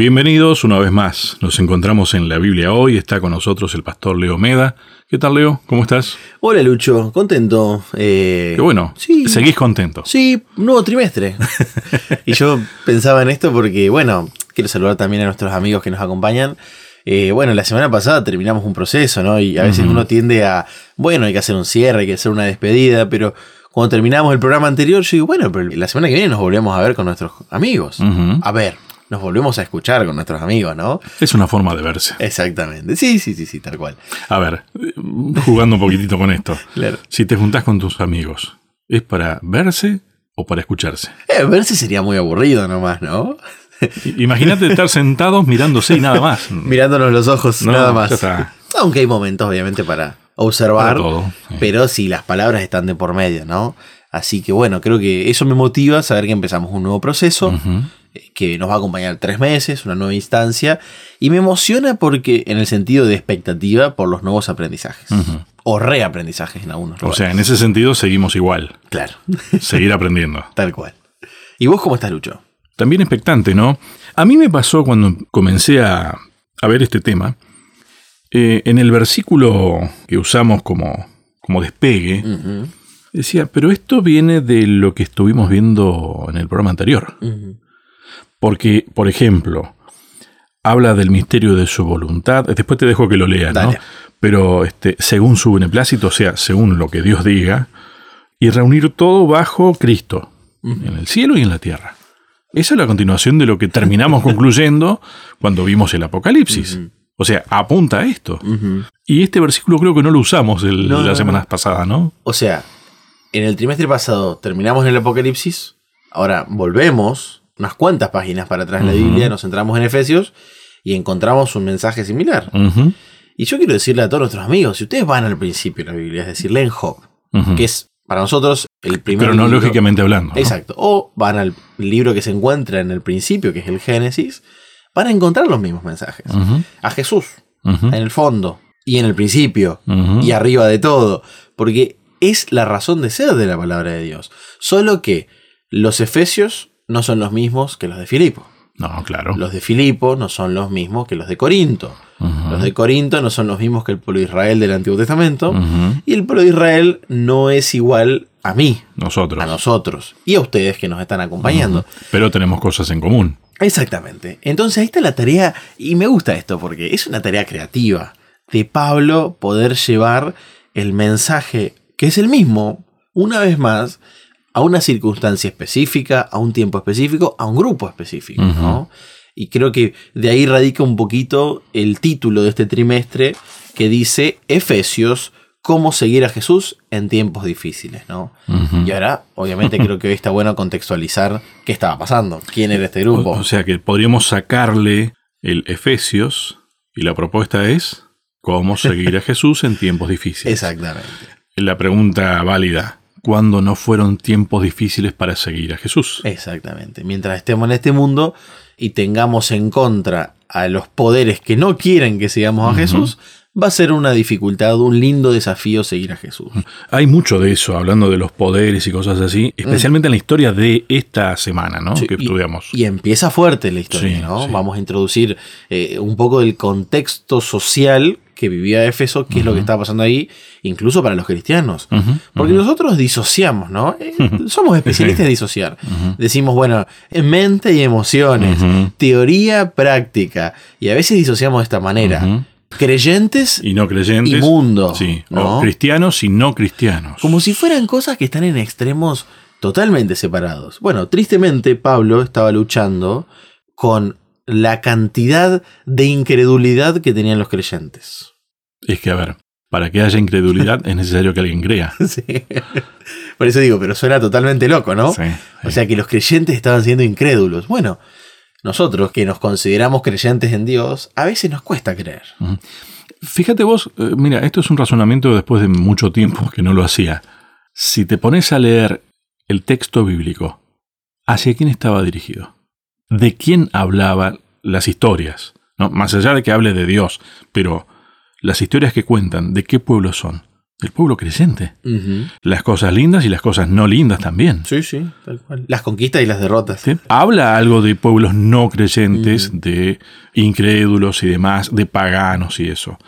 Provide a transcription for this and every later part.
Bienvenidos una vez más. Nos encontramos en la Biblia hoy. Está con nosotros el pastor Leo Meda. ¿Qué tal, Leo? ¿Cómo estás? Hola, Lucho. Contento. Eh, Qué bueno. Sí. Seguís contento. Sí, nuevo trimestre. y yo pensaba en esto porque, bueno, quiero saludar también a nuestros amigos que nos acompañan. Eh, bueno, la semana pasada terminamos un proceso, ¿no? Y a veces uno tiende a, bueno, hay que hacer un cierre, hay que hacer una despedida, pero cuando terminamos el programa anterior, yo digo, bueno, pero la semana que viene nos volvemos a ver con nuestros amigos. A ver, nos volvemos a escuchar con nuestros amigos, ¿no? Es una forma de verse. Exactamente. Sí, sí, sí, sí, tal cual. A ver, jugando un poquitito con esto. Si te juntás con tus amigos, ¿es para verse o para escucharse? Eh, verse sería muy aburrido nomás, ¿no? Imagínate estar sentados mirándose y nada más. Mirándonos los ojos, nada más. Aunque hay momentos, obviamente, para observar. todo, Pero sí, las palabras están de por medio, ¿no? Así que bueno, creo que eso me motiva a saber que empezamos un nuevo proceso que nos va a acompañar tres meses, una nueva instancia, y me emociona porque en el sentido de expectativa por los nuevos aprendizajes. O reaprendizajes en algunos O sea, en ese sentido seguimos igual. Claro. Seguir aprendiendo. Tal cual. ¿Y vos cómo estás, Lucho? También expectante, ¿no? A mí me pasó cuando comencé a, ver este tema, eh, en el versículo que usamos como, como despegue, decía, pero esto viene de lo que estuvimos viendo en el programa anterior. Porque, por ejemplo, habla del misterio de su voluntad. Después te dejo que lo leas, ¿no? Pero este, según su beneplácito, o sea, según lo que Dios diga, y reunir todo bajo Cristo, en el cielo y en la tierra. Esa es la continuación de lo que terminamos concluyendo cuando vimos el Apocalipsis. O sea, apunta a esto. Y este versículo creo que no lo usamos las semanas pasadas, ¿no? O sea, en el trimestre pasado terminamos en el Apocalipsis, ahora volvemos unas cuantas páginas para atrás en la Biblia, nos centramos en Efesios y encontramos un mensaje similar. Y yo quiero decirle a todos nuestros amigos, si ustedes van al principio de la Biblia, es decir, leen Job, que es para nosotros el primer Cronológicamente hablando. Exacto. O van al libro que se encuentra en el principio, que es el Génesis, van a encontrar los mismos mensajes. A Jesús, en el fondo, y en el principio, y arriba de todo. Porque es la razón de ser de la palabra de Dios. Solo que los efesios no son los mismos que los de Filipo. No, claro. Los de Filipo no son los mismos que los de Corinto. Los de Corinto no son los mismos que el pueblo de Israel del Antiguo Testamento. Y el pueblo de Israel no es igual a mí. Nosotros. A nosotros. Y a ustedes que nos están acompañando. Pero tenemos cosas en común. Exactamente. Entonces ahí está la tarea, y me gusta esto porque es una tarea creativa de Pablo poder llevar el mensaje, que es el mismo, una vez más, a una circunstancia específica, a un tiempo específico, a un grupo específico, ¿no? Y creo que de ahí radica un poquito el título de este trimestre que dice Efesios, cómo seguir a Jesús en tiempos difíciles, ¿no? Y ahora, obviamente, creo que hoy está bueno contextualizar qué estaba pasando, quién era este grupo. O, sea que podríamos sacarle el Efesios y la propuesta es cómo seguir a Jesús en tiempos difíciles. Exactamente. La pregunta válida, cuando no fueron tiempos difíciles para seguir a Jesús. Exactamente. Mientras estemos en este mundo y tengamos en contra a los poderes que no quieren que sigamos a Jesús, va a ser una dificultad, un lindo desafío seguir a Jesús. Hay mucho de eso, hablando de los poderes y cosas así, especialmente en la historia de esta semana, ¿no? que estudiamos. Y empieza fuerte la historia, ¿no? Vamos a introducir eh, un poco del contexto social que vivía Éfeso, qué es lo que estaba pasando ahí, incluso para los cristianos. Porque nosotros disociamos, ¿no? Eh, somos especialistas en disociar. Decimos, bueno, mente y emociones, teoría, práctica, y a veces disociamos de esta manera. Creyentes y no creyentes. Y mundo. Sí, cristianos y no cristianos. Como si fueran cosas que están en extremos totalmente separados. Bueno, tristemente Pablo estaba luchando con la cantidad de incredulidad que tenían los creyentes. Es que, a ver, para que haya incredulidad es necesario que alguien crea. Sí. Por eso digo, pero suena totalmente loco, ¿no? Sí, O sea que los creyentes estaban siendo incrédulos. Bueno, nosotros que nos consideramos creyentes en Dios, a veces nos cuesta creer. Fíjate vos, eh, mira, esto es un razonamiento después de mucho tiempo que no lo hacía. Si te pones a leer el texto bíblico, ¿hacia quién estaba dirigido? ¿De quién hablaban las historias? ¿No? Más allá de que hable de Dios, pero las historias que cuentan, ¿de qué pueblo son? Del pueblo creyente. Las cosas lindas y las cosas no lindas también. Sí, sí, tal cual. Las conquistas y las derrotas. ¿Sí? Habla algo de pueblos no creyentes, de incrédulos y demás, de paganos y eso.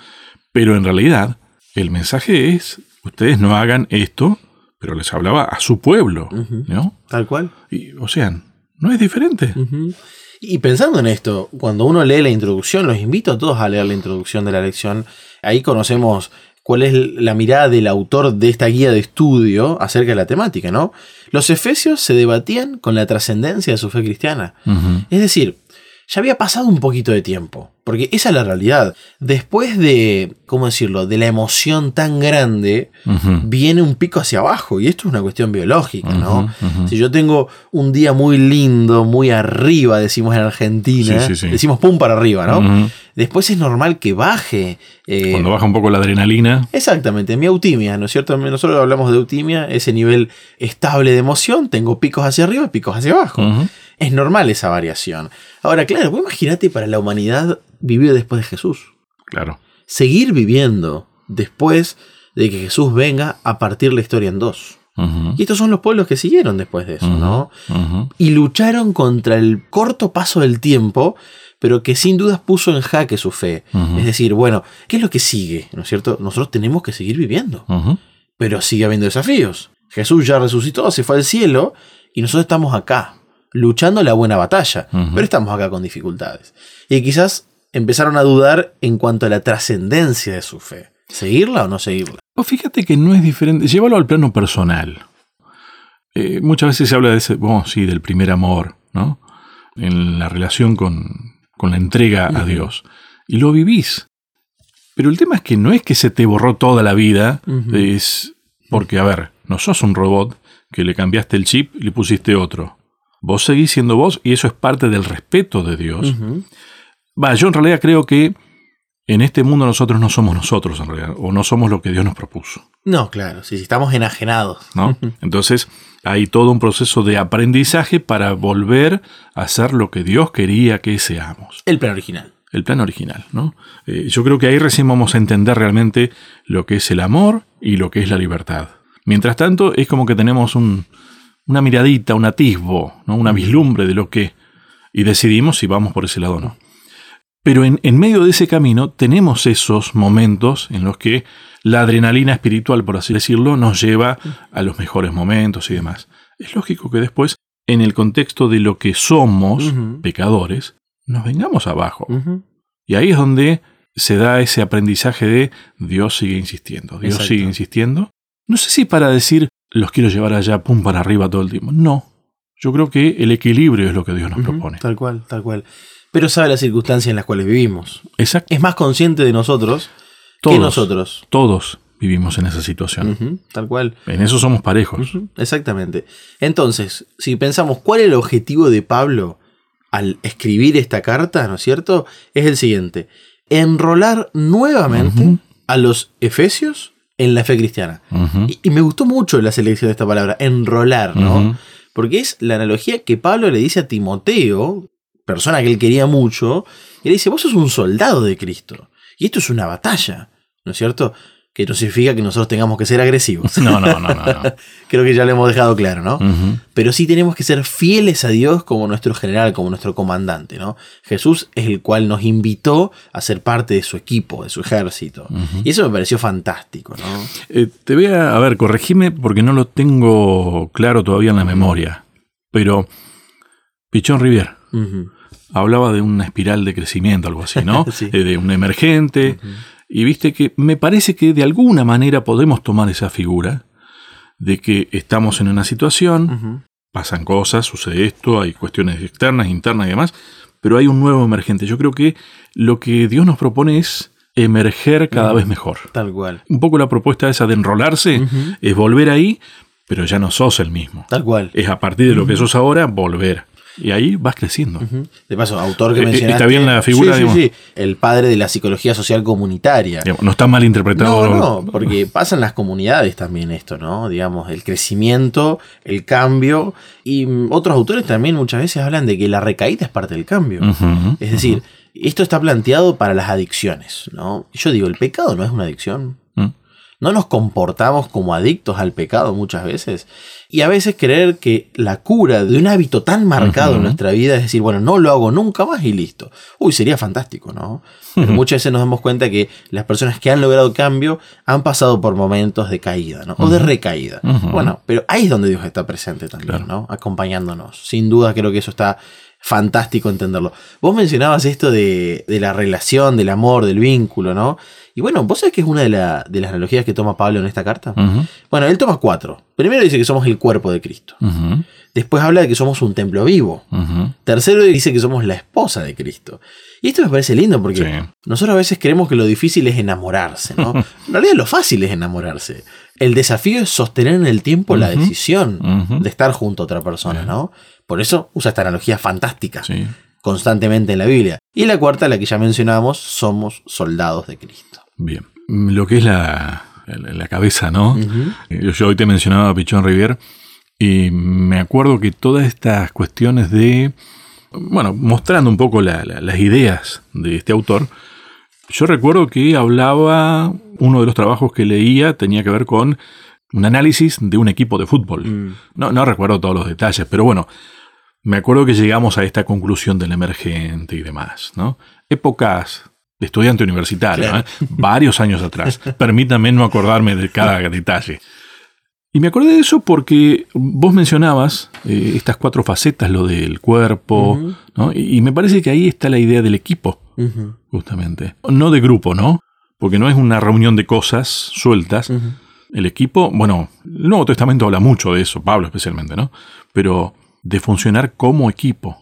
Pero en realidad, el mensaje es, ustedes no hagan esto, pero les hablaba a su pueblo, ¿no? Tal cual. Y, o sea, no es diferente. Y pensando en esto, cuando uno lee la introducción, los invito a todos a leer la introducción de la lección. Ahí conocemos cuál es la mirada del autor de esta guía de estudio acerca de la temática, ¿no? Los efesios se debatían con la trascendencia de su fe cristiana. Es decir, ya había pasado un poquito de tiempo, porque esa es la realidad. Después de, ¿cómo decirlo?, de la emoción tan grande, viene un pico hacia abajo, y esto es una cuestión biológica, ¿no? Si yo tengo un día muy lindo, muy arriba, decimos en Argentina, Sí, sí, sí. decimos pum para arriba, ¿no? Después es normal que baje. eh, Cuando baja un poco la adrenalina, Exactamente, mi eutimia, ¿no es cierto? Nosotros hablamos de eutimia, ese nivel estable de emoción, tengo picos hacia arriba y picos hacia abajo. Es normal esa variación. Ahora, claro, vos imagínate para la humanidad vivir después de Jesús. claro. Seguir viviendo después de que Jesús venga a partir la historia en dos. Y estos son los pueblos que siguieron después de eso, ¿no? Y lucharon contra el corto paso del tiempo, pero que sin dudas puso en jaque su fe. Es decir, bueno, ¿qué es lo que sigue? ¿No es cierto? Nosotros tenemos que seguir viviendo, pero sigue habiendo desafíos. Jesús ya resucitó, se fue al cielo y nosotros estamos acá, luchando la buena batalla, pero estamos acá con dificultades. Y quizás empezaron a dudar en cuanto a la trascendencia de su fe. ¿Seguirla o no seguirla? O fíjate que no es diferente. Llévalo al plano personal. Eh, muchas veces se habla de ese, oh, sí, del primer amor, ¿no? En la relación con, con la entrega a. Dios. Y lo vivís. Pero el tema es que no es que se te borró toda la vida, es porque, a ver, no sos un robot que le cambiaste el chip y le pusiste otro. Vos seguís siendo vos y eso es parte del respeto de Dios. Va, yo en realidad creo que en este mundo nosotros no somos nosotros en realidad, o no somos lo que Dios nos propuso. No, claro, sí, sí, estamos enajenados. ¿no? Entonces hay todo un proceso de aprendizaje para volver a ser lo que Dios quería que seamos. El plan original. El plan original, ¿no? Eh, yo creo que ahí recién vamos a entender realmente lo que es el amor y lo que es la libertad. Mientras tanto, es como que tenemos un- una miradita, un atisbo, ¿no? una vislumbre de lo que, y decidimos si vamos por ese lado o no. Pero en, en medio de ese camino tenemos esos momentos en los que la adrenalina espiritual, por así decirlo, nos lleva a los mejores momentos y demás. Es lógico que después, en el contexto de lo que somos, pecadores, nos vengamos abajo. Y ahí es donde se da ese aprendizaje de Dios sigue insistiendo, Dios Exacto. sigue insistiendo. No sé si para decir los quiero llevar allá, pum, para arriba todo el tiempo. No. Yo creo que el equilibrio es lo que Dios nos propone. Tal cual, tal cual. Pero sabe las circunstancias en las cuales vivimos. Exacto. Es más consciente de nosotros Todos. que nosotros. Todos vivimos en esa situación. Tal cual. En eso somos parejos. Exactamente. Entonces, si pensamos cuál es el objetivo de Pablo al escribir esta carta, ¿no es cierto? Es el siguiente. Enrolar nuevamente a los efesios en la fe cristiana. Y, y me gustó mucho la selección de esta palabra, enrolar, ¿no? Porque es la analogía que Pablo le dice a Timoteo, persona que él quería mucho, y le dice, vos sos un soldado de Cristo. Y esto es una batalla, ¿no es cierto? Que no significa que nosotros tengamos que ser agresivos. No, no, no, no. no. Creo que ya lo hemos dejado claro, ¿no? Pero sí tenemos que ser fieles a Dios como nuestro general, como nuestro comandante, ¿no? Jesús es el cual nos invitó a ser parte de su equipo, de su ejército. Y eso me pareció fantástico, ¿no? Eh, te voy a, a ver, corregime porque no lo tengo claro todavía en la memoria. Pero Pichón Rivier Hablaba de una espiral de crecimiento, algo así, ¿no? Sí. Eh, de un emergente. Y viste que me parece que de alguna manera podemos tomar esa figura de que estamos en una situación, pasan cosas, sucede esto, hay cuestiones externas, internas y demás, pero hay un nuevo emergente. Yo creo que lo que Dios nos propone es emerger cada vez mejor. Tal cual. Un poco la propuesta esa de enrolarse es volver ahí, pero ya no sos el mismo. Tal cual. Es a partir de lo que sos ahora, volver. Y ahí vas creciendo. Ujú. De paso, autor que Eh, eh, mencionaste. está bien la figura, Sí, sí, digamos. sí. El padre de la psicología social comunitaria. Digamos, No está mal interpretado. No, no, porque pasa en las comunidades también esto, ¿no? Digamos, el crecimiento, el cambio. Y otros autores también muchas veces hablan de que la recaída es parte del cambio. Es decir, esto está planteado para las adicciones, ¿no? Yo digo, el pecado no es una adicción. No nos comportamos como adictos al pecado muchas veces. Y a veces creer que la cura de un hábito tan marcado en nuestra vida es decir, bueno, no lo hago nunca más y listo. Uy, sería fantástico, ¿no? Pero muchas veces nos damos cuenta que las personas que han logrado cambio han pasado por momentos de caída, ¿no? O de recaída. Bueno, pero ahí es donde Dios está presente también, ¿no? Acompañándonos. Sin duda creo que eso está fantástico entenderlo. Vos mencionabas esto de, la relación, del amor, del vínculo, ¿no? Y bueno, ¿vos sabés que es una de, las analogías que toma Pablo en esta carta? Bueno, él toma cuatro. Primero dice que somos el cuerpo de Cristo. Después habla de que somos un templo vivo. Tercero dice que somos la esposa de Cristo. Y esto me parece lindo porque nosotros a veces creemos que lo difícil es enamorarse, ¿no? en realidad lo fácil es enamorarse. El desafío es sostener en el tiempo la decisión de estar junto a otra persona, ¿no? Por eso usa esta analogía fantástica constantemente en la Biblia. Y la cuarta, la que ya mencionábamos, somos soldados de Cristo. Bien. Lo que es la, cabeza, ¿no? Yo hoy te mencionaba a Pichón Rivier y me acuerdo que todas estas cuestiones de, bueno, mostrando un poco las ideas de este autor, yo recuerdo que hablaba, uno de los trabajos que leía tenía que ver con un análisis de un equipo de fútbol. Mm. No, no recuerdo todos los detalles, pero bueno, me acuerdo que llegamos a esta conclusión del emergente y demás, ¿no? Épocas de estudiante universitario, ¿eh? varios años atrás. Permítame no acordarme de cada detalle. Y me acordé de eso porque vos mencionabas eh, estas cuatro facetas, lo del cuerpo, ¿no? y, me parece que ahí está la idea del equipo, justamente. No de grupo, ¿no? Porque no es una reunión de cosas sueltas. El equipo, bueno, el Nuevo Testamento habla mucho de eso, Pablo especialmente, ¿no? Pero de funcionar como equipo.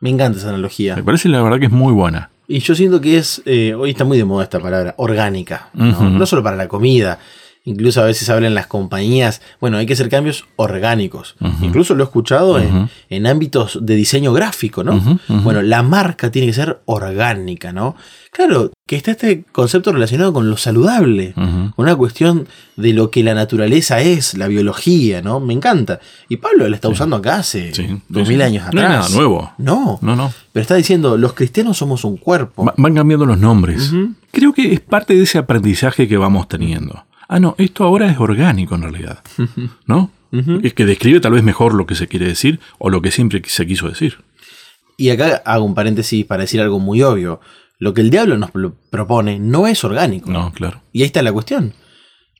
Me encanta esa analogía. Me parece la verdad que es muy buena. Y yo siento que es, eh, hoy está muy de moda esta palabra, orgánica. ¿no? solo para la comida, incluso a veces hablan las compañías, bueno, hay que hacer cambios orgánicos. Incluso lo he escuchado en, ámbitos de diseño gráfico, ¿no? Bueno, la marca tiene que ser orgánica, ¿no? Claro, que está este concepto relacionado con lo saludable, con una cuestión de lo que la naturaleza es, la biología, ¿no? Me encanta. Y Pablo la está usando acá hace dos mil años atrás. No es nada nuevo. No, no, no. Pero está diciendo, los cristianos somos un cuerpo. van cambiando los nombres. Creo que es parte de ese aprendizaje que vamos teniendo ah, no, esto ahora es orgánico en realidad, ¿no? Es que describe tal vez mejor lo que se quiere decir o lo que siempre se quiso decir. Y acá hago un paréntesis para decir algo muy obvio. Lo que el diablo nos propone no es orgánico. No, claro. Y ahí está la cuestión.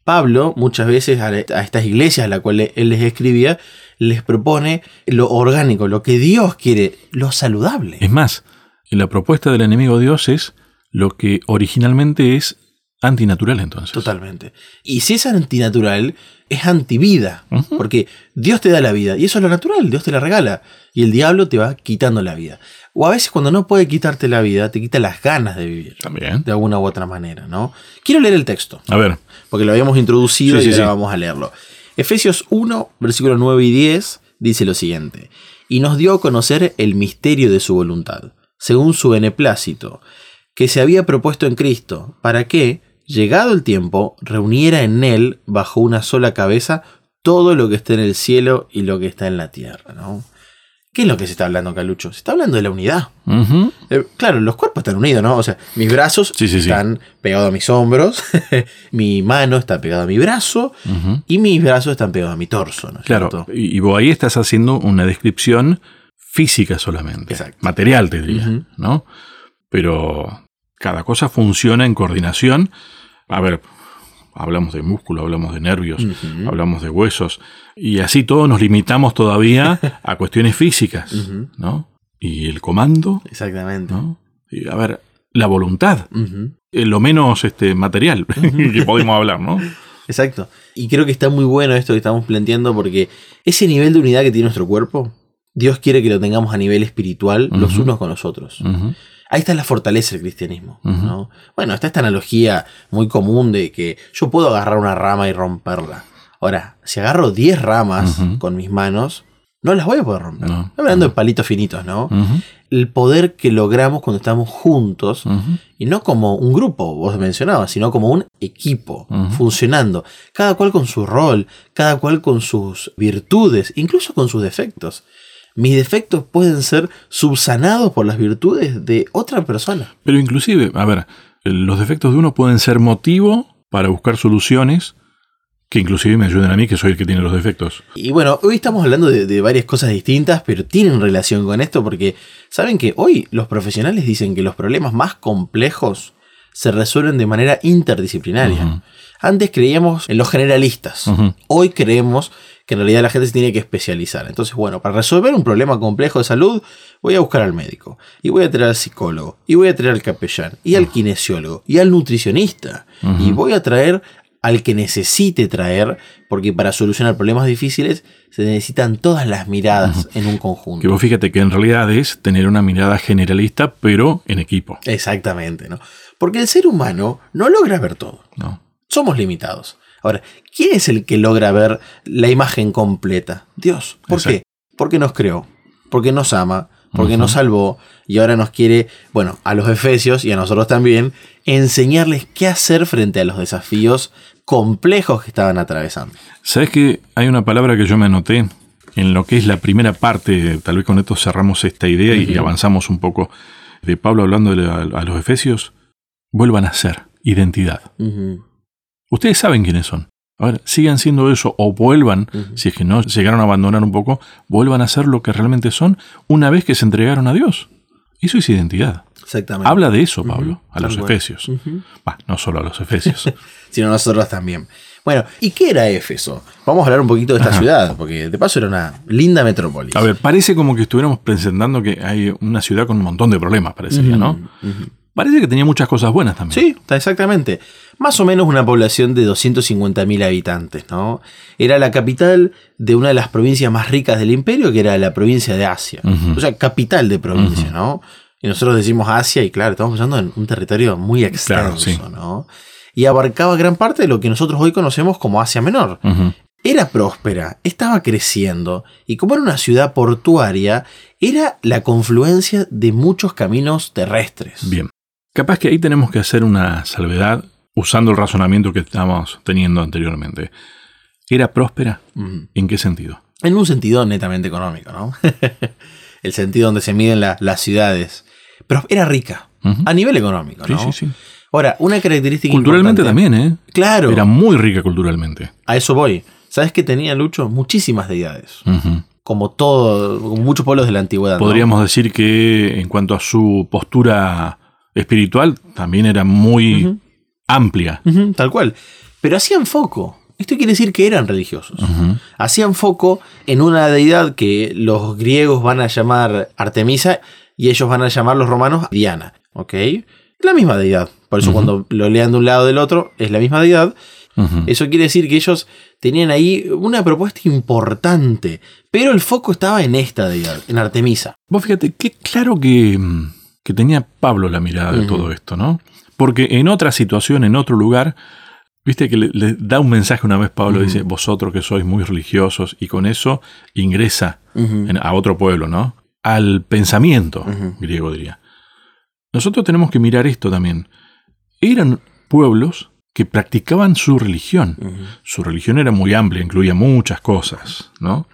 Pablo muchas veces a, estas iglesias a las cuales él les escribía, les propone lo orgánico, lo que Dios quiere, lo saludable. Es más, la propuesta del enemigo Dios es lo que originalmente es Antinatural entonces. Totalmente. Y si es antinatural, es antivida. Porque Dios te da la vida. Y eso es lo natural. Dios te la regala. Y el diablo te va quitando la vida. O a veces cuando no puede quitarte la vida, te quita las ganas de vivir. También. De alguna u otra manera, ¿no? Quiero leer el texto. A ver. Porque lo habíamos introducido y ahora vamos a leerlo. Efesios 1, versículos 9 y 10 dice lo siguiente. Y nos dio a conocer el misterio de su voluntad, según su beneplácito, que se había propuesto en Cristo, para que, llegado el tiempo, reuniera en él, bajo una sola cabeza, todo lo que está en el cielo y lo que está en la tierra, ¿no? ¿Qué es lo que se está hablando, Calucho? Se está hablando de la unidad. Eh, claro, los cuerpos están unidos, ¿no? O sea, mis brazos están pegados a mis hombros, mi mano está pegada a mi brazo y mis brazos están pegados a mi torso, ¿no? Claro, y, vos ahí estás haciendo una descripción física solamente. Material, te diría, ¿no? Pero cada cosa funciona en coordinación. A ver, hablamos de músculo, hablamos de nervios, hablamos de huesos, y así todos nos limitamos todavía a cuestiones físicas, ¿no? Y el comando. Exactamente. Y, a ver, la voluntad, lo menos este, material que podemos hablar, ¿no? Exacto. Y creo que está muy bueno esto que estamos planteando porque ese nivel de unidad que tiene nuestro cuerpo, Dios quiere que lo tengamos a nivel espiritual los unos con los otros. Ahí está la fortaleza del cristianismo. ¿no? Bueno, está esta analogía muy común de que yo puedo agarrar una rama y romperla. Ahora, si agarro 10 ramas con mis manos, no las voy a poder romper. hablando de palitos finitos, ¿no? El poder que logramos cuando estamos juntos, y no como un grupo, vos mencionabas, sino como un equipo funcionando, cada cual con su rol, cada cual con sus virtudes, incluso con sus defectos mis defectos pueden ser subsanados por las virtudes de otra persona. Pero inclusive, a ver, los defectos de uno pueden ser motivo para buscar soluciones que inclusive me ayuden a mí, que soy el que tiene los defectos. Y bueno, hoy estamos hablando de, de, varias cosas distintas, pero tienen relación con esto porque saben que hoy los profesionales dicen que los problemas más complejos se resuelven de manera interdisciplinaria. Antes creíamos en los generalistas, hoy creemos que en realidad la gente se tiene que especializar. Entonces, bueno, para resolver un problema complejo de salud, voy a buscar al médico, y voy a traer al psicólogo, y voy a traer al capellán, y al kinesiólogo, y al nutricionista, y voy a traer al que necesite traer, porque para solucionar problemas difíciles se necesitan todas las miradas en un conjunto. Que vos fíjate que en realidad es tener una mirada generalista, pero en equipo. Exactamente, ¿no? Porque el ser humano no logra ver todo. No. Somos limitados. Ahora, ¿quién es el que logra ver la imagen completa? Dios. ¿Por Exacto. qué? Porque nos creó, porque nos ama, porque nos salvó y ahora nos quiere, bueno, a los efesios y a nosotros también, enseñarles qué hacer frente a los desafíos complejos que estaban atravesando. ¿Sabes que hay una palabra que yo me anoté en lo que es la primera parte? Tal vez con esto cerramos esta idea y avanzamos un poco de Pablo hablando a, los efesios. Vuelvan a ser identidad. Ujú. Ustedes saben quiénes son. A ver, sigan siendo eso o vuelvan, si es que no llegaron a abandonar un poco, vuelvan a ser lo que realmente son una vez que se entregaron a Dios. Eso es identidad. Exactamente. Habla de eso, Pablo, a los efesios. Bah, no solo a los efesios. sino nosotros también. Bueno, ¿y qué era Éfeso? Vamos a hablar un poquito de esta ciudad, porque de paso era una linda metrópolis. A ver, parece como que estuviéramos presentando que hay una ciudad con un montón de problemas, parecería, ¿no? Parece que tenía muchas cosas buenas también. Sí, exactamente. Más o menos una población de 250.000 habitantes, ¿no? Era la capital de una de las provincias más ricas del imperio, que era la provincia de Asia. O sea, capital de provincia, ¿no? Y nosotros decimos Asia y claro, estamos pensando en un territorio muy extenso, sí. ¿no? Y abarcaba gran parte de lo que nosotros hoy conocemos como Asia Menor. Era próspera, estaba creciendo y como era una ciudad portuaria, era la confluencia de muchos caminos terrestres. Bien. Capaz que ahí tenemos que hacer una salvedad usando el razonamiento que estábamos teniendo anteriormente. ¿Era próspera? ¿En qué sentido? En un sentido netamente económico, ¿no? El sentido donde se miden la- las ciudades. Pero era rica, a nivel económico, Sí, ¿no? sí, sí. Ahora, una característica Culturalmente importante- también, ¿eh? Claro, Era muy rica culturalmente. a eso voy. ¿Sabes que tenía Lucho? Muchísimas deidades. Como todo, como muchos pueblos de la antigüedad. ¿no? Podríamos decir que en cuanto a su postura espiritual, también era muy amplia. Tal cual. Pero hacían foco. Esto quiere decir que eran religiosos. Hacían foco en una deidad que los griegos van a llamar Artemisa y ellos van a llamar los romanos Diana. ¿Ok? La misma deidad. Por eso cuando lo lean de un lado o del otro, es la misma deidad. Eso quiere decir que ellos tenían ahí una propuesta importante. Pero el foco estaba en esta deidad, en Artemisa. Vos fíjate, qué claro que, mm, que tenía Pablo la mirada de todo esto, ¿no? Porque en otra situación, en otro lugar, viste que le, le da un mensaje una vez Pablo, Ujú. dice, vosotros que sois muy religiosos, y con eso ingresa en- a otro pueblo, ¿no? Al pensamiento griego, diría. Nosotros tenemos que mirar esto también. Eran pueblos que practicaban su religión. Su religión era muy amplia, incluía muchas cosas, ¿no?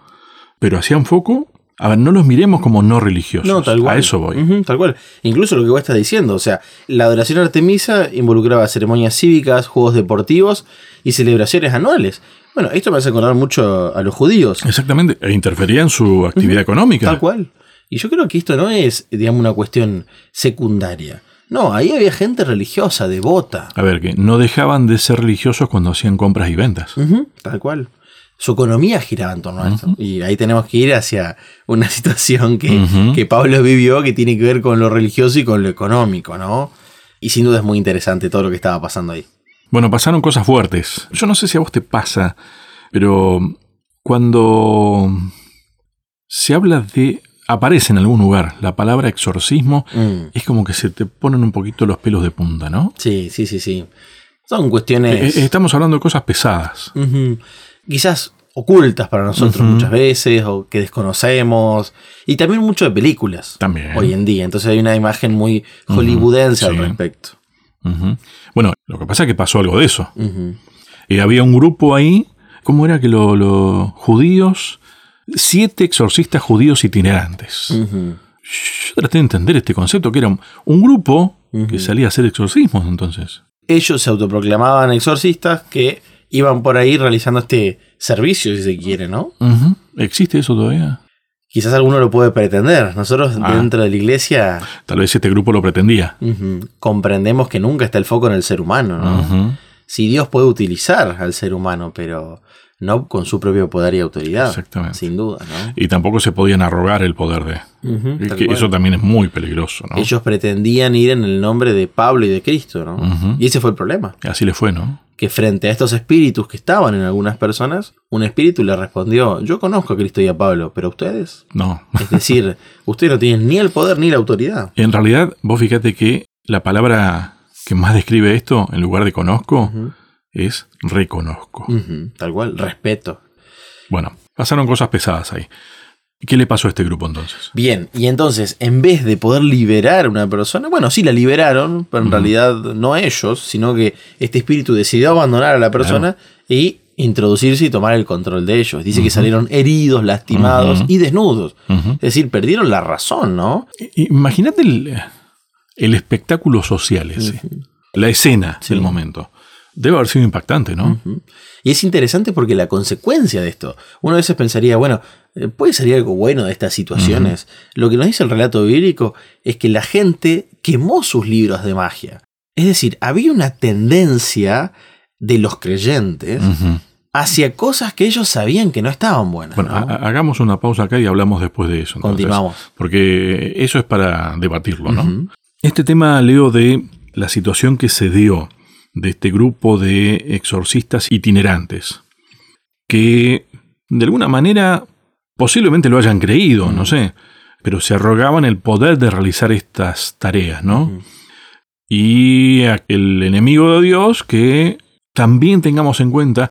Pero hacían foco. A ver, no los miremos como no religiosos. No, tal cual. A eso voy. Tal cual. Incluso lo que vos estás diciendo, o sea, la adoración a Artemisa involucraba ceremonias cívicas, juegos deportivos y celebraciones anuales. Bueno, esto me hace acordar mucho a los judíos. Exactamente. E interfería en su actividad económica. Tal cual. Y yo creo que esto no es, digamos, una cuestión secundaria. No, ahí había gente religiosa, devota. A ver, que no dejaban de ser religiosos cuando hacían compras y ventas. Tal cual. Su economía giraba en torno a esto. Y ahí tenemos que ir hacia una situación que, que Pablo vivió que tiene que ver con lo religioso y con lo económico, ¿no? Y sin duda es muy interesante todo lo que estaba pasando ahí. Bueno, pasaron cosas fuertes. Yo no sé si a vos te pasa, pero cuando se habla de... aparece en algún lugar la palabra exorcismo, Mm, es como que se te ponen un poquito los pelos de punta, ¿no? Sí, sí, sí, sí. Son Eh, cuestiones eh, Estamos hablando de cosas pesadas. Quizás ocultas para nosotros muchas veces o que desconocemos. Y también mucho de películas También. hoy en día. Entonces hay una imagen muy hollywoodense al sí. respecto. Bueno, lo que pasa es que pasó algo de eso. Eh, había un grupo ahí, ¿cómo era que lo- los judíos? Siete exorcistas judíos itinerantes. Yo traté de entender este concepto, que era un, un grupo que salía a hacer exorcismos entonces. ellos se autoproclamaban exorcistas que iban por ahí realizando este servicio, si se quiere, ¿no? ¿Existe eso todavía? Quizás alguno lo puede pretender. Nosotros Ah. dentro de la iglesia Tal vez este grupo lo pretendía. comprendemos que nunca está el foco en el ser humano, ¿no? Si Dios puede utilizar al ser humano, pero no con su propio poder y autoridad. Exactamente. Sin duda, ¿no? Y tampoco se podían arrogar el poder de... Que eso también es muy peligroso, ¿no? Ellos pretendían ir en el nombre de Pablo y de Cristo, ¿no? Y ese fue el problema. Así le fue, ¿no? Que frente a estos espíritus que estaban en algunas personas, un espíritu le respondió, yo conozco a Cristo y a Pablo, pero ustedes, No. es decir, ustedes no tienen ni el poder ni la autoridad. En realidad, vos fíjate que la palabra que más describe esto, en lugar de conozco. Es reconozco. Tal cual, respeto. Bueno, pasaron cosas pesadas ahí. ¿Y ¿Qué le pasó a este grupo entonces? Bien, y entonces, en vez de poder liberar a una persona, bueno, sí la liberaron, pero en realidad no ellos, sino que este espíritu decidió abandonar a la persona y introducirse y tomar el control de ellos. Dice que salieron heridos, lastimados y desnudos. Es decir, perdieron la razón, ¿no? Imagínate el, el espectáculo social ese, la escena del momento. Debe haber sido impactante, ¿no? Y es interesante porque la consecuencia de esto, uno a veces pensaría, bueno, eh, puede salir algo bueno de estas situaciones. Lo que nos dice el relato bíblico es que la gente quemó sus libros de magia. Es decir, había una tendencia de los creyentes hacia cosas que ellos sabían que no estaban buenas. Bueno, ¿no? ha- ha- hagamos una pausa acá y hablamos después de eso. entonces, Continuamos. Porque eso es para debatirlo, ¿no? Este tema, Leo, de la situación que se dio de este grupo de exorcistas itinerantes, que de alguna manera posiblemente lo hayan creído, no sé, pero se arrogaban el poder de realizar estas tareas, ¿no? Y el enemigo de Dios que también tengamos en cuenta,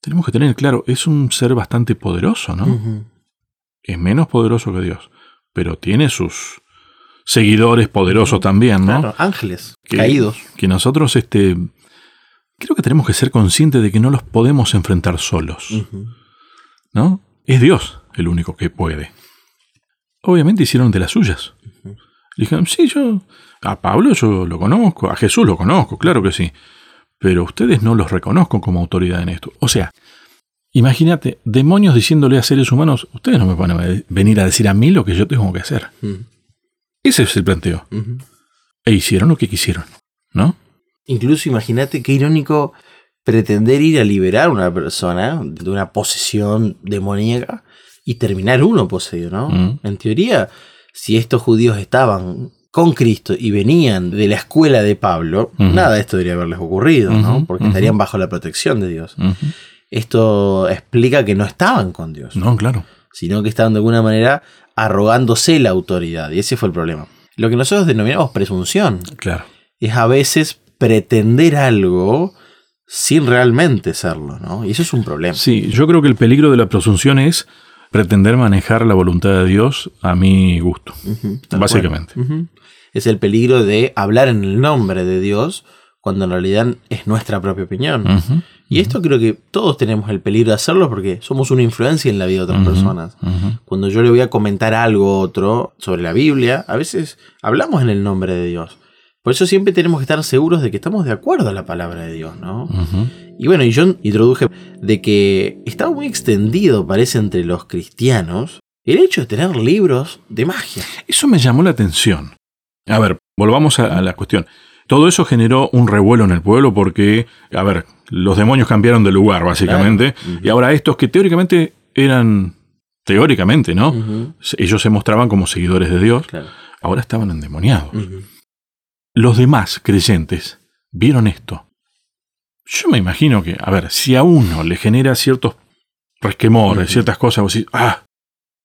tenemos que tener claro, es un ser bastante poderoso, ¿no? Es menos poderoso que Dios, pero tiene sus seguidores poderosos también, ¿no? Claro, ángeles que, caídos. que nosotros este creo que tenemos que ser conscientes de que no los podemos enfrentar solos. ¿no? Es Dios el único que puede. Obviamente hicieron de las suyas. Dijeron, sí, yo a Pablo yo lo conozco, a Jesús lo conozco, claro que sí, pero ustedes no los reconozco como autoridad en esto. O sea, imagínate, demonios diciéndole a seres humanos, ustedes no me van a venir a decir a mí lo que yo tengo que hacer. Ese es el planteo. E hicieron lo que quisieron, ¿no? Incluso imagínate qué irónico pretender ir a liberar a una persona de una posesión demoníaca y terminar uno poseído, ¿no? Mm. En teoría, si estos judíos estaban con Cristo y venían de la escuela de Pablo, nada de esto debería haberles ocurrido, ¿no? Porque estarían bajo la protección de Dios. Esto explica que no estaban con Dios, No, claro. Sino que estaban de alguna manera arrogándose la autoridad. Y ese fue el problema. Lo que nosotros denominamos presunción Claro. es a veces pretender algo sin realmente serlo, ¿no? Y eso es un problema. Sí, yo creo que el peligro de la presunción es pretender manejar la voluntad de Dios a mi gusto, básicamente. Es el peligro de hablar en el nombre de Dios cuando en realidad es nuestra propia opinión. Y esto creo que todos tenemos el peligro de hacerlo porque somos una influencia en la vida de otras personas. Cuando yo le voy a comentar algo a otro sobre la Biblia, a veces hablamos en el nombre de Dios. Por eso siempre tenemos que estar seguros de que estamos de acuerdo a la palabra de Dios, ¿no? Y bueno, y yo introduje de que estaba muy extendido, parece, entre los cristianos el hecho de tener libros de magia. Eso me llamó la atención. A ver, volvamos a, a la cuestión. Todo eso generó un revuelo en el pueblo porque, a ver, los demonios cambiaron de lugar, básicamente, Claro. Y ahora estos que teóricamente eran, teóricamente, ¿no? Ellos se mostraban como seguidores de Dios, claro. ahora estaban endemoniados. Los demás creyentes vieron esto. Yo me imagino que, a ver, si a uno le genera ciertos resquemores, ciertas cosas, vos decís, ah,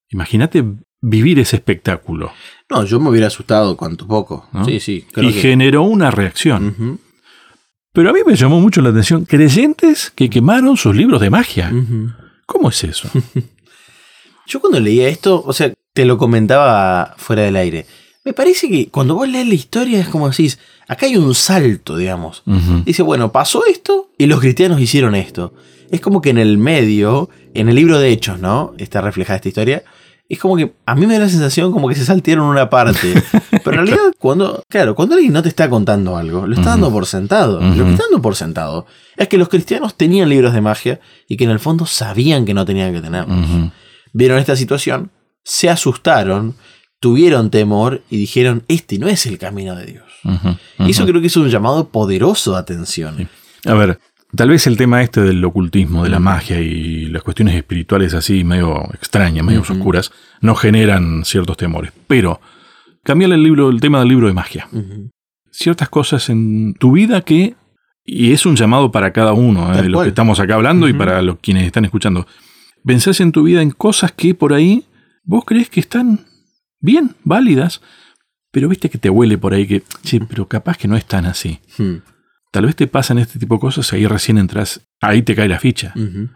imagínate vivir ese espectáculo. No, yo me hubiera asustado cuanto poco. ¿No? Sí, sí. Creo y que... generó una reacción. Pero a mí me llamó mucho la atención creyentes que quemaron sus libros de magia. ¿Cómo es eso? Yo cuando leía esto, o sea, te lo comentaba fuera del aire. Me parece que cuando vos lees la historia es como decís, acá hay un salto, digamos. Dice, bueno, pasó esto y los cristianos hicieron esto. Es como que en el medio, en el libro de Hechos, ¿no? Está reflejada esta historia. Es como que a mí me da la sensación como que se saltearon una parte. Pero en realidad, cuando, claro, cuando alguien no te está contando algo, lo está dando por sentado. Lo que está dando por sentado es que los cristianos tenían libros de magia y que en el fondo sabían que no tenían que tenerlos. Vieron esta situación, se asustaron, tuvieron temor y dijeron, este no es el camino de Dios. Y eso creo que es un llamado poderoso de atención. A ver, Tal vez el tema este del ocultismo, de la magia y las cuestiones espirituales así medio extrañas, medio oscuras, no generan ciertos temores. Pero cambiar el libro, el tema del libro de magia. Ciertas cosas en tu vida que, y es un llamado para cada uno, de ¿eh? los que estamos acá hablando y para los quienes están escuchando. Pensás en tu vida en cosas que por ahí vos crees que están bien, válidas, pero viste que te huele por ahí que, sí, pero capaz que no es tan así. Tal vez te pasan este tipo de cosas, ahí recién entras, ahí te cae la ficha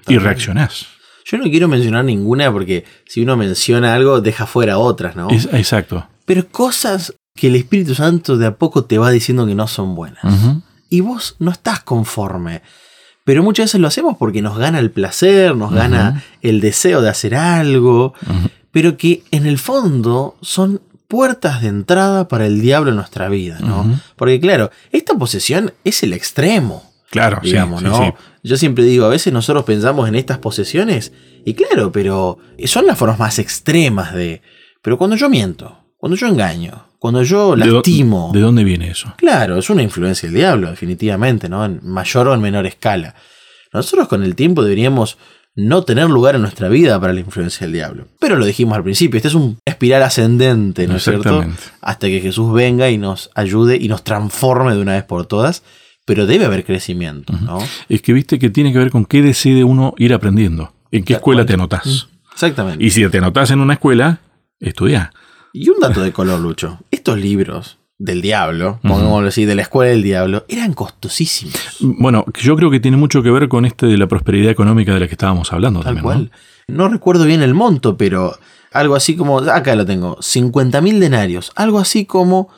y reaccionás. Yo no quiero mencionar ninguna porque si uno menciona algo, deja fuera otras, ¿no? exacto. Pero cosas que el Espíritu Santo de a poco te va diciendo que no son buenas. Y vos no estás conforme. Pero muchas veces lo hacemos porque nos gana el placer, nos gana el deseo de hacer algo, pero que en el fondo son puertas de entrada para el diablo en nuestra vida, ¿no? Porque claro, esta posesión es el extremo. Claro, digamos, ¿no? Yo siempre digo, a veces nosotros pensamos en estas posesiones y claro, pero son las formas más extremas de... Pero cuando yo miento, cuando yo engaño, cuando yo lastimo... ¿De, dónde viene eso? Claro, es una influencia del diablo, definitivamente, ¿no? En mayor o en menor escala. Nosotros con el tiempo deberíamos no tener lugar en nuestra vida para la influencia del diablo. Pero lo dijimos al principio, este es un espiral ascendente, ¿no es cierto? Hasta que Jesús venga y nos ayude y nos transforme de una vez por todas. Pero debe haber crecimiento, ¿no? Es que viste que tiene que ver con qué decide uno ir aprendiendo. ¿En qué escuela te anotás? Exactamente. Y si te anotás en una escuela, estudia. Y un dato de color, Lucho. Estos libros del diablo, podemos decir, de la escuela del diablo, eran costosísimos. Bueno, yo creo que tiene mucho que ver con este de la prosperidad económica de la que estábamos hablando. Tal cual. ¿no? recuerdo bien el monto, pero algo así como, acá lo tengo, 50 mil denarios, algo así como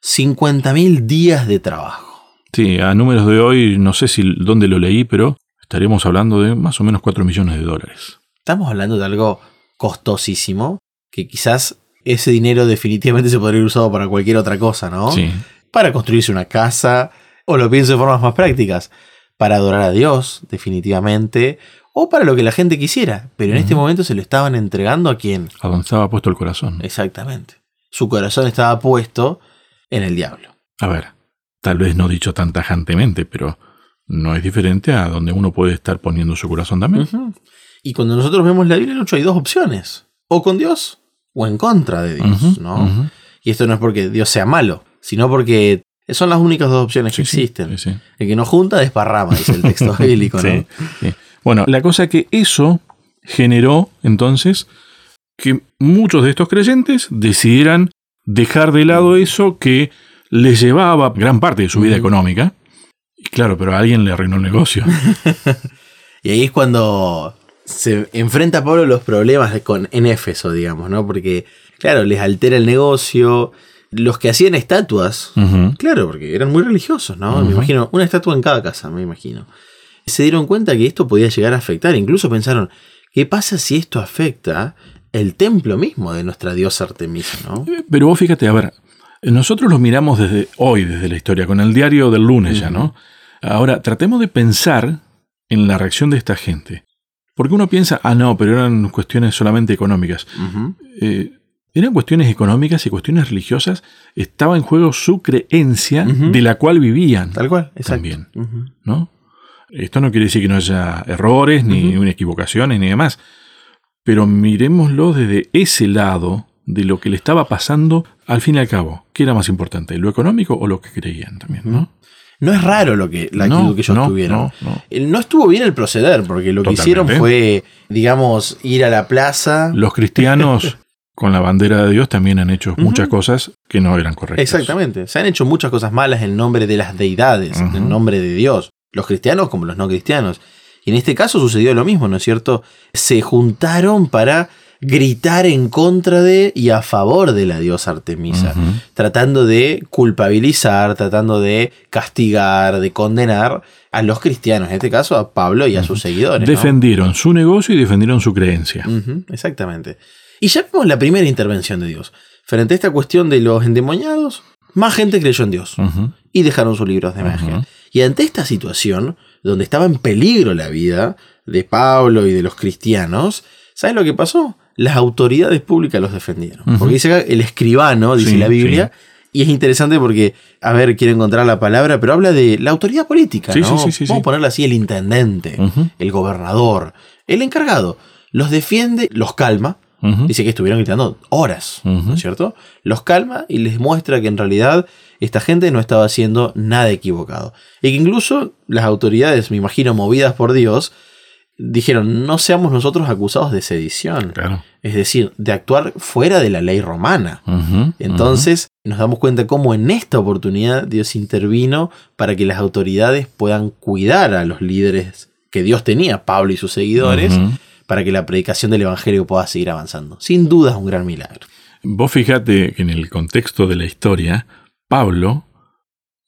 50 mil días de trabajo. Sí, a números de hoy, no sé si dónde lo leí, pero estaríamos hablando de más o menos 4 millones de dólares. Estamos hablando de algo costosísimo, que quizás ese dinero definitivamente se podría ir usado para cualquier otra cosa, ¿no? Sí. Para construirse una casa, o lo pienso de formas más prácticas, para adorar a Dios, definitivamente, o para lo que la gente quisiera. Pero en este momento se lo estaban entregando a quien. A donde estaba puesto el corazón. Exactamente. Su corazón estaba puesto en el diablo. A ver, tal vez no dicho tan tajantemente, pero no es diferente a donde uno puede estar poniendo su corazón también. Y cuando nosotros vemos la Biblia, hay dos opciones. O con Dios o en contra de Dios, ¿no? Y esto no es porque Dios sea malo, sino porque son las únicas dos opciones que existen. el que no junta desparrama, dice el texto bíblico, ¿no? Bueno, la cosa es que eso generó entonces que muchos de estos creyentes decidieran dejar de lado eso que les llevaba gran parte de su vida económica. Y claro, pero a alguien le arruinó el negocio. y ahí es cuando se enfrenta Pablo los problemas con, en Éfeso, digamos, ¿no? Porque, claro, les altera el negocio. Los que hacían estatuas, claro, porque eran muy religiosos, ¿no? Me imagino, una estatua en cada casa, me imagino. Se dieron cuenta que esto podía llegar a afectar. Incluso pensaron, ¿qué pasa si esto afecta el templo mismo de nuestra diosa Artemisa, ¿no? Pero vos fíjate, a ver, nosotros lo miramos desde hoy, desde la historia, con el diario del lunes ya, ¿no? Ahora, tratemos de pensar en la reacción de esta gente. Porque uno piensa, ah, no, pero eran cuestiones solamente económicas. Eh, eran cuestiones económicas y cuestiones religiosas. Estaba en juego su creencia de la cual vivían. Tal cual, También. ¿no? Esto no quiere decir que no haya errores, ni equivocaciones, ni demás. Pero miremoslo desde ese lado de lo que le estaba pasando al fin y al cabo. ¿Qué era más importante, lo económico o lo que creían también? ¿no? No es raro lo que, la actitud que ellos tuvieron. No, estuvo bien el proceder, porque lo que hicieron fue, digamos, ir a la plaza. Los cristianos con la bandera de Dios también han hecho muchas cosas que no eran correctas. Exactamente. Se han hecho muchas cosas malas en nombre de las deidades, en nombre de Dios. Los cristianos como los no cristianos. Y en este caso sucedió lo mismo, ¿no es cierto? Se juntaron para gritar en contra de y a favor de la diosa Artemisa, tratando de culpabilizar, tratando de castigar, de condenar a los cristianos, en este caso a Pablo y a sus seguidores. Defendieron su negocio y defendieron su creencia. exactamente. Y ya vemos la primera intervención de Dios. Frente a esta cuestión de los endemoniados, más gente creyó en Dios y dejaron sus libros de magia. Y ante esta situación, donde estaba en peligro la vida de Pablo y de los cristianos, ¿saben lo que pasó? Las autoridades públicas los defendieron. Porque dice el escribano, dice la Biblia, y es interesante porque, a ver, quiero encontrar la palabra, pero habla de la autoridad política, ¿no? Vamos a ponerlo así, el intendente, el gobernador, el encargado. Los defiende, los calma, Dice que estuvieron gritando horas, ¿no es cierto? Los calma y les muestra que en realidad esta gente no estaba haciendo nada equivocado. Y que incluso las autoridades, me imagino, movidas por Dios, dijeron, no seamos nosotros acusados de sedición. Es decir, de actuar fuera de la ley romana. Entonces nos damos cuenta cómo en esta oportunidad Dios intervino para que las autoridades puedan cuidar a los líderes que Dios tenía, Pablo y sus seguidores, para que la predicación del Evangelio pueda seguir avanzando. Sin duda es un gran milagro. Vos fíjate que en el contexto de la historia, Pablo,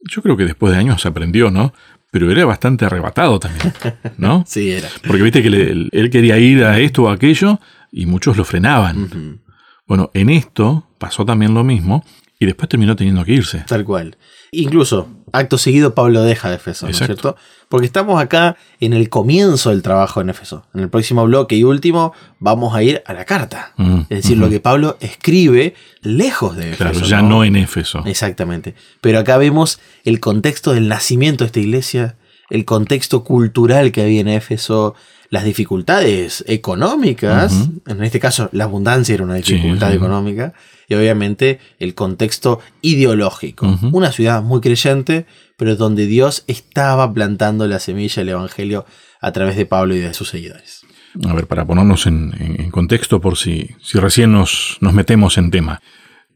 yo creo que después de años aprendió, ¿no? Pero era bastante arrebatado también, ¿no? sí, era. Porque viste que él quería ir a esto o aquello y muchos lo frenaban. Bueno, en esto pasó también lo mismo y después terminó teniendo que irse. Tal cual. Incluso, acto seguido, Pablo deja de Efeso, ¿no es cierto? Porque estamos acá en el comienzo del trabajo en Efeso. En el próximo bloque y último, vamos a ir a la carta. Mm, es decir, lo que Pablo escribe lejos de Éfeso. Claro, ya ¿no? en Éfeso. Exactamente. Pero acá vemos el contexto del nacimiento de esta iglesia, el contexto cultural que había en Éfeso, las dificultades económicas, en este caso la abundancia era una dificultad económica, y obviamente el contexto ideológico. Una ciudad muy creyente, pero donde Dios estaba plantando la semilla del Evangelio a través de Pablo y de sus seguidores. A ver, para ponernos en, contexto por si, si recién nos, nos metemos en tema.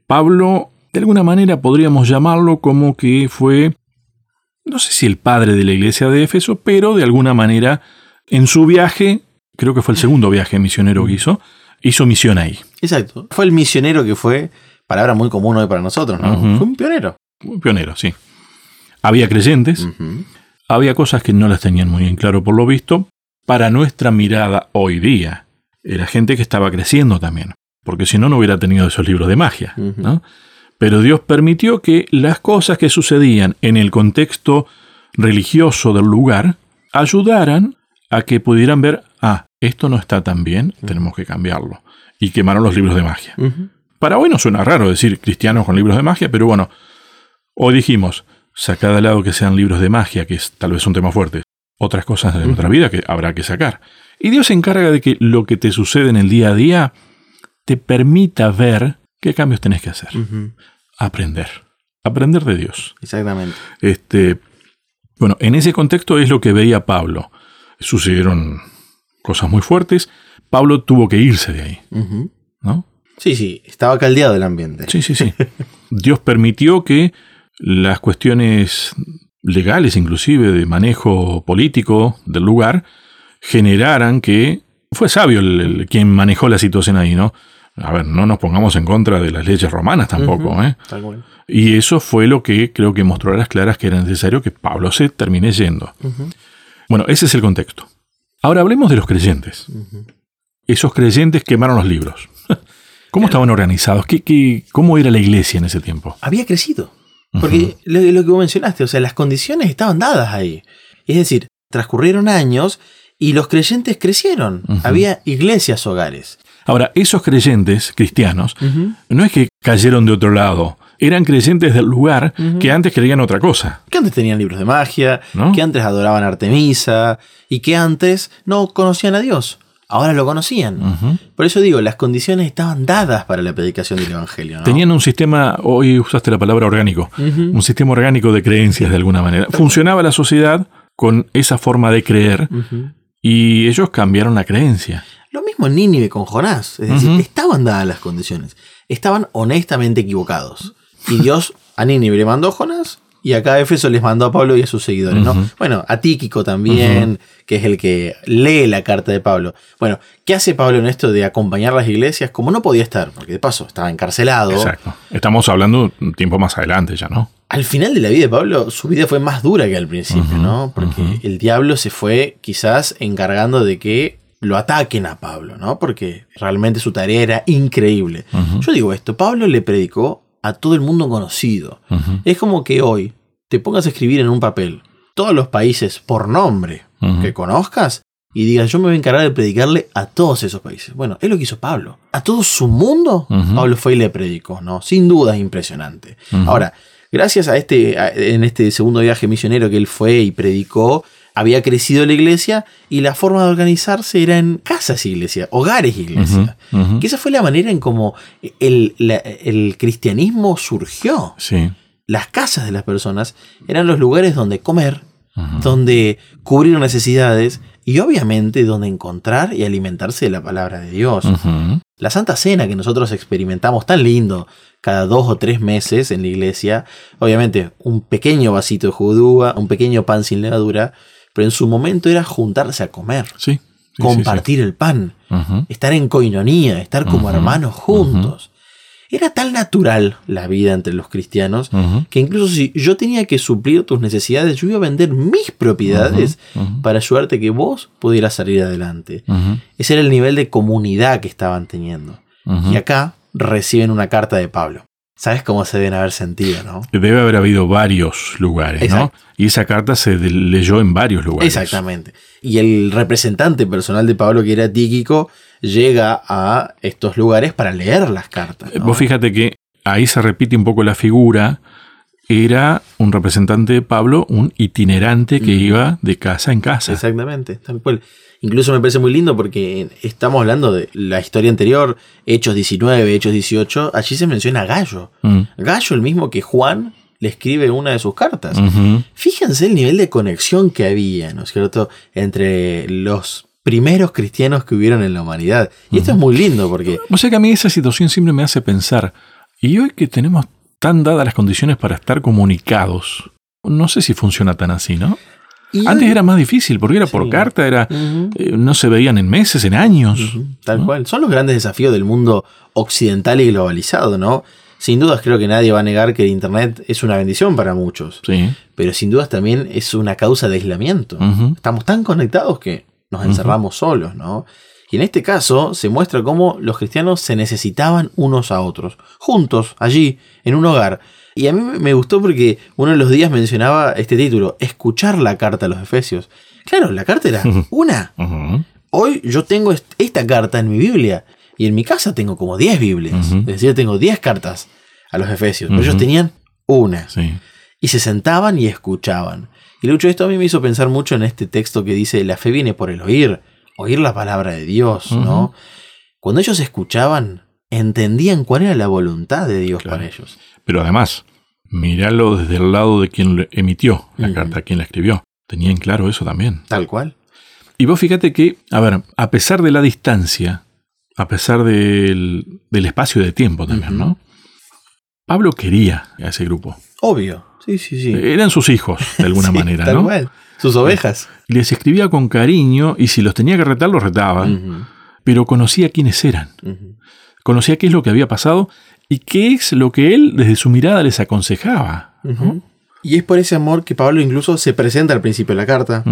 Pablo, de alguna manera podríamos llamarlo como que fue, no sé si el padre de la iglesia de Éfeso, pero de alguna manera en su viaje, creo que fue el segundo viaje misionero que hizo, hizo misión ahí. Exacto. Fue el misionero que fue, palabra muy común hoy para nosotros, ¿no? Fue un pionero. Un pionero, sí. Había creyentes, había cosas que no las tenían muy bien claro por lo visto, para nuestra mirada hoy día. Era gente que estaba creciendo también, porque si no, no hubiera tenido esos libros de magia, ¿no? Pero Dios permitió que las cosas que sucedían en el contexto religioso del lugar ayudaran a que pudieran ver, ah, esto no está tan bien, tenemos que cambiarlo. Y quemaron los libros de magia. Para hoy no suena raro decir cristianos con libros de magia, pero bueno, hoy dijimos, sacad al lado que sean libros de magia, que es tal vez un tema fuerte, otras cosas de nuestra vida que habrá que sacar. Y Dios se encarga de que lo que te sucede en el día a día te permita ver qué cambios tenés que hacer. Aprender. Aprender de Dios. Exactamente. Este, bueno, en ese contexto es lo que veía Pablo sucedieron cosas muy fuertes. Pablo tuvo que irse de ahí. ¿No? Sí, sí, estaba caldeado el ambiente. Sí, sí, sí. Dios permitió que las cuestiones legales, inclusive de manejo político del lugar, generaran que fue sabio el, quien manejó la situación ahí, ¿no? A ver, no nos pongamos en contra de las leyes romanas tampoco, ¿eh? Y eso fue lo que creo que mostró a las claras que era necesario que Pablo se termine yendo. Bueno, ese es el contexto. Ahora hablemos de los creyentes. Esos creyentes quemaron los libros. ¿Cómo estaban organizados? ¿Qué, cómo era la iglesia en ese tiempo? Había crecido. Porque lo, que vos mencionaste, o sea, las condiciones estaban dadas ahí. Es decir, transcurrieron años y los creyentes crecieron. Había iglesias hogares. Ahora, esos creyentes cristianos no es que cayeron de otro lado, eran creyentes del lugar que antes creían otra cosa. Que antes tenían libros de magia, que antes adoraban a Artemisa y que antes no conocían a Dios. Ahora lo conocían. Por eso digo, las condiciones estaban dadas para la predicación del Evangelio. Tenían un sistema, hoy usaste la palabra orgánico, un sistema orgánico de creencias de alguna manera. Funcionaba la sociedad con esa forma de creer y ellos cambiaron la creencia. Lo mismo en Nínive con Jonás. Es decir, estaban dadas las condiciones. Estaban honestamente equivocados. Y Dios a Nínive le mandó Jonás Y acá Éfeso les mandó a Pablo y a sus seguidores, ¿no? Bueno, a Tíquico también, que es el que lee la carta de Pablo. Bueno, ¿qué hace Pablo en esto de acompañar las iglesias? Como no podía estar, porque de paso estaba encarcelado. Exacto. Estamos hablando un tiempo más adelante ya, ¿no? Al final de la vida de Pablo, su vida fue más dura que al principio, ¿no? Porque el diablo se fue quizás encargando de que lo ataquen a Pablo, ¿no? Porque realmente su tarea era increíble. Yo digo esto, Pablo le predicó a todo el mundo conocido. Es como que hoy te pongas a escribir en un papel todos los países por nombre que conozcas y digas, yo me voy a encargar de predicarle a todos esos países. Bueno, es lo que hizo Pablo. A todo su mundo, Pablo fue y le predicó, ¿no? Sin duda es impresionante. Ahora, gracias a este, en este segundo viaje misionero que él fue y predicó, había crecido la iglesia y la forma de organizarse era en casas iglesia, hogares iglesia. Que esa fue la manera en cómo el, el cristianismo surgió. Sí. Las casas de las personas eran los lugares donde comer, donde cubrir necesidades y obviamente donde encontrar y alimentarse de la palabra de Dios. La Santa Cena que nosotros experimentamos tan lindo cada dos o tres meses en la iglesia, obviamente un pequeño vasito de jugo un pequeño pan sin levadura, pero en su momento era juntarse a comer. Sí. compartir el pan, estar en coinonía, estar como hermanos juntos. Era tan natural la vida entre los cristianos que incluso si yo tenía que suplir tus necesidades, yo iba a vender mis propiedades para ayudarte a que vos pudieras salir adelante. Ese era el nivel de comunidad que estaban teniendo. Y acá reciben una carta de Pablo. ¿Sabes cómo se deben haber sentido, no? Debe haber habido varios lugares, ¿no? Y esa carta se leyó en varios lugares. Exactamente. Y el representante personal de Pablo, que era Tíquico, llega a estos lugares para leer las cartas. Vos fíjate que ahí se repite un poco la figura. Era un representante de Pablo, un itinerante que iba de casa en casa. Exactamente, tal cual. Incluso me parece muy lindo porque estamos hablando de la historia anterior, Hechos 19, Hechos 18, allí se menciona a Gallo. Mm. Gallo, el mismo que Juan le escribe una de sus cartas. Fíjense el nivel de conexión que había, ¿no es cierto?, entre los primeros cristianos que hubieron en la humanidad. Y esto es muy lindo porque... O sea que a mí esa situación siempre me hace pensar, y hoy que tenemos tan dadas las condiciones para estar comunicados, no sé si funciona tan así, ¿no? Antes era más difícil porque era por carta, era eh, no se veían en meses, en años. Tal cual. Son los grandes desafíos del mundo occidental y globalizado, ¿no? Sin dudas creo que nadie va a negar que el Internet es una bendición para muchos. Sí. Pero sin dudas también es una causa de aislamiento. Estamos tan conectados que nos encerramos solos, ¿no? Y en este caso se muestra cómo los cristianos se necesitaban unos a otros, juntos, allí, en un hogar. Y a mí me gustó porque uno de los días mencionaba este título, escuchar la carta a los Efesios. Claro, la carta era una. Hoy yo tengo esta carta en mi Biblia y en mi casa tengo como 10 Biblias. Es decir, tengo 10 cartas a los Efesios. Pero ellos tenían una. Y se sentaban y escuchaban. Y lucho, esto a mí me hizo pensar mucho en este texto que dice, la fe viene por el oír, oír la palabra de Dios, ¿no? Cuando ellos escuchaban, entendían cuál era la voluntad de Dios para ellos. Pero además, míralo desde el lado de quien emitió la carta, quien la escribió. Tenían claro eso también. Tal cual. Y vos fíjate que, a ver, a pesar de la distancia, a pesar del, espacio de tiempo también, ¿no? Pablo quería a ese grupo. Obvio. Sí, sí, sí. Eran sus hijos, de alguna manera, tal Cual. Sus ovejas. Les escribía con cariño y si los tenía que retar, los retaba. Pero conocía quiénes eran. Conocía qué es lo que había pasado y qué es lo que él desde su mirada les aconsejaba. Y es por ese amor que Pablo incluso se presenta al principio de la carta,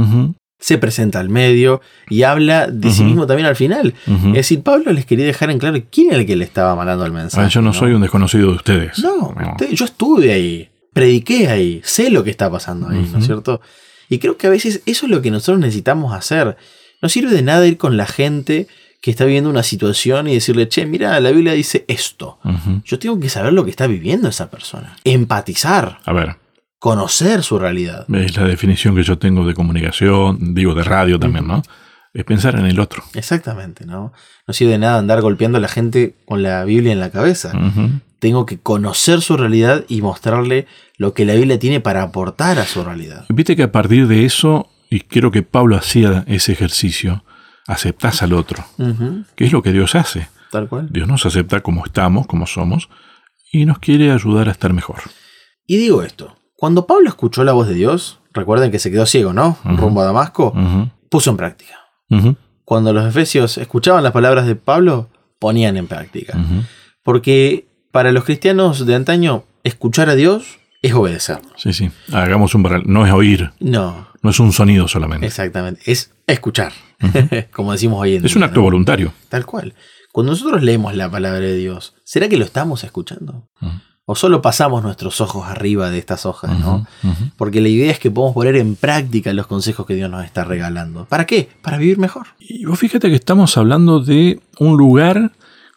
se presenta al medio y habla de sí mismo también al final. Es decir, Pablo les quería dejar en claro quién era el que le estaba mandando el mensaje. yo no, soy un desconocido de ustedes. No, yo estuve ahí, prediqué ahí, sé lo que está pasando ahí, ¿no es cierto? Y creo que a veces eso es lo que nosotros necesitamos hacer. No sirve de nada ir con la gente que está viviendo una situación y decirle, che, mira, la Biblia dice esto. Yo tengo que saber lo que está viviendo esa persona. Empatizar. A ver. Conocer su realidad. Es la definición que yo tengo de comunicación, digo, de radio también, ¿no? Es pensar en el otro. Exactamente, ¿no? No sirve de nada andar golpeando a la gente con la Biblia en la cabeza. Tengo que conocer su realidad y mostrarle lo que la Biblia tiene para aportar a su realidad. Viste que a partir de eso, y creo que Pablo hacía ese ejercicio, aceptás al otro, que es lo que Dios hace. Tal cual. Dios nos acepta como estamos, como somos, y nos quiere ayudar a estar mejor. Y digo esto, Cuando Pablo escuchó la voz de Dios, recuerden que se quedó ciego, ¿no? Rumbo a Damasco, puso en práctica. Cuando los efesios escuchaban las palabras de Pablo, ponían en práctica. Porque para los cristianos de antaño, escuchar a Dios es obedecer. Sí, sí. Hagamos un No es oír. No. No es un sonido solamente. Exactamente. Es escuchar. Como decimos hoy en día. Es un acto voluntario. Tal cual. Cuando nosotros leemos la palabra de Dios, ¿será que lo estamos escuchando? O solo pasamos nuestros ojos arriba de estas hojas, ¿no? Porque la idea es que podamos poner en práctica los consejos que Dios nos está regalando. ¿Para qué? Para vivir mejor. Y vos fíjate que estamos hablando de un lugar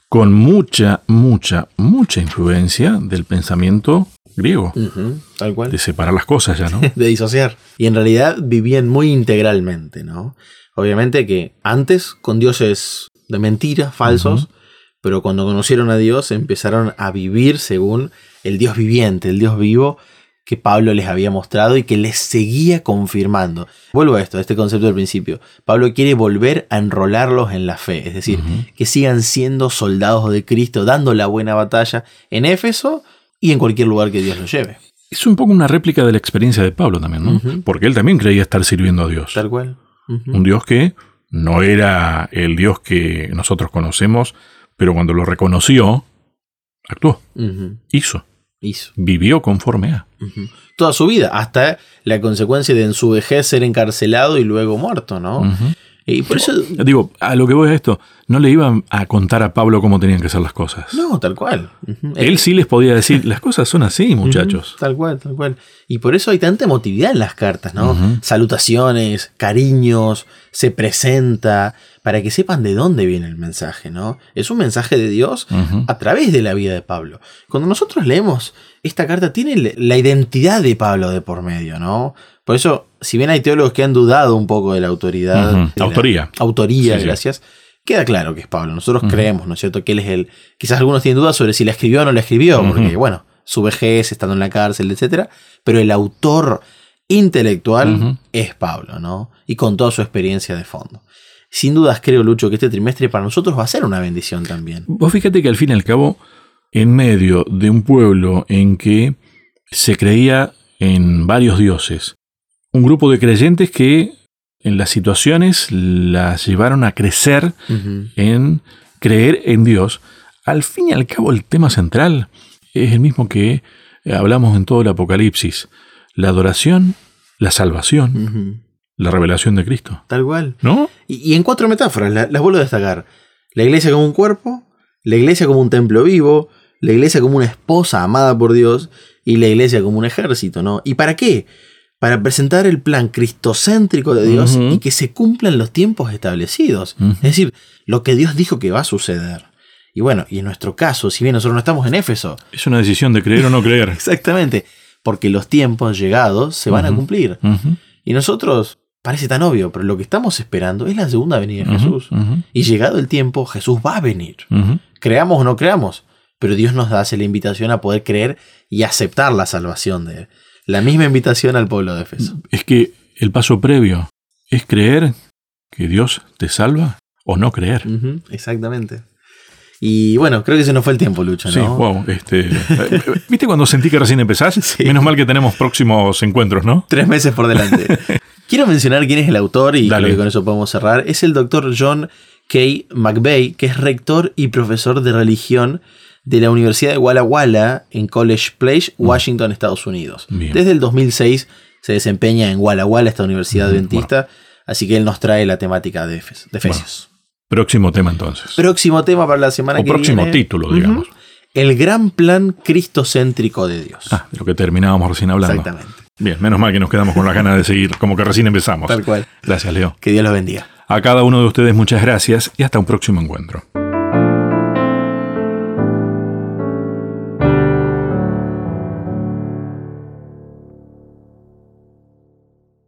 con mucha, mucha, mucha influencia del pensamiento griego. tal cual. De separar las cosas ya, ¿no? de disociar. Y en realidad vivían muy integralmente, ¿no? Obviamente que antes con dioses de mentiras, falsos, pero cuando conocieron a Dios empezaron a vivir según el Dios viviente, el Dios vivo que Pablo les había mostrado y que les seguía confirmando. Vuelvo a esto, a este concepto del principio. Pablo quiere volver a enrolarlos en la fe, es decir, que sigan siendo soldados de Cristo, dando la buena batalla en Éfeso y en cualquier lugar que Dios los lleve. Es un poco una réplica de la experiencia de Pablo también, ¿no? Porque él también creía estar sirviendo a Dios. Tal cual. Un Dios que no era el Dios que nosotros conocemos, pero cuando lo reconoció, actuó, hizo, hizo, vivió conforme a. Toda su vida, hasta la consecuencia de en su vejez ser encarcelado y luego muerto, ¿no? Y por eso. Digo, a lo que voy a esto, no le iban a contar a Pablo cómo tenían que ser las cosas. No, tal cual. Él sí les podía decir, las cosas son así, muchachos. Tal cual, tal cual. Y por eso hay tanta emotividad en las cartas, ¿no? Salutaciones, cariños, se presenta, para que sepan de dónde viene el mensaje, ¿no? Es un mensaje de Dios a través de la vida de Pablo. Cuando nosotros leemos esta carta, tiene la identidad de Pablo de por medio, ¿no? Por eso, si bien hay teólogos que han dudado un poco de la autoridad. autoría. autoría, gracias. Queda claro que es Pablo. Nosotros creemos, ¿no es cierto? Que él es el. Quizás algunos tienen dudas sobre si la escribió o no la escribió, porque, bueno, su vejez, estando en la cárcel, etc. Pero el autor intelectual es Pablo, ¿no? Y con toda su experiencia de fondo. Sin dudas creo, Lucho, que este trimestre para nosotros va a ser una bendición también. Vos fíjate que al fin y al cabo, en medio de un pueblo en que se creía en varios dioses, un grupo de creyentes que en las situaciones las llevaron a crecer en creer en Dios. Al fin y al cabo el tema central es el mismo que hablamos en todo el Apocalipsis. La adoración, la salvación, la revelación de Cristo. Tal cual. ¿No? Y, en cuatro metáforas, las vuelvo a destacar. La iglesia como un cuerpo, la iglesia como un templo vivo, la iglesia como una esposa amada por Dios y la iglesia como un ejército, ¿no? ¿Y para qué? Para presentar el plan cristocéntrico de Dios y que se cumplan los tiempos establecidos. Es decir, lo que Dios dijo que va a suceder. Y bueno, y en nuestro caso, si bien nosotros no estamos en Éfeso. Es una decisión de creer o no creer. Exactamente. Porque los tiempos llegados se van a cumplir. Y nosotros, parece tan obvio, pero lo que estamos esperando es la segunda venida de Jesús. Y llegado el tiempo, Jesús va a venir. Creamos o no creamos. Pero Dios nos hace la invitación a poder creer y aceptar la salvación de Él. La misma invitación al pueblo de Efeso. Es que el paso previo es creer que Dios te salva o no creer. exactamente. Y bueno, creo que se nos fue el tiempo, Lucho. ¿no? Sí, wow. Este, ¿Viste cuando sentí que recién empezás? Menos mal que tenemos próximos encuentros, ¿no? Tres meses por delante. Quiero mencionar quién es el autor y creo que con eso podemos cerrar. Es el doctor John K. McVeigh, que es rector y profesor de religión de la Universidad de Walla Walla en College Place, mm. Washington, Estados Unidos. Desde el 2006 se desempeña en Walla Walla, esta universidad adventista, así que él nos trae la temática de, Efesios. próximo tema entonces. Próximo tema para la semana que viene. próximo título, digamos. El gran plan cristocéntrico de Dios. Ah, de lo que terminábamos recién hablando. Exactamente. Bien, menos mal que nos quedamos con las ganas de seguir, como que recién empezamos. Tal cual. Gracias, Leo. Que Dios los bendiga. A cada uno de ustedes muchas gracias y hasta un próximo encuentro.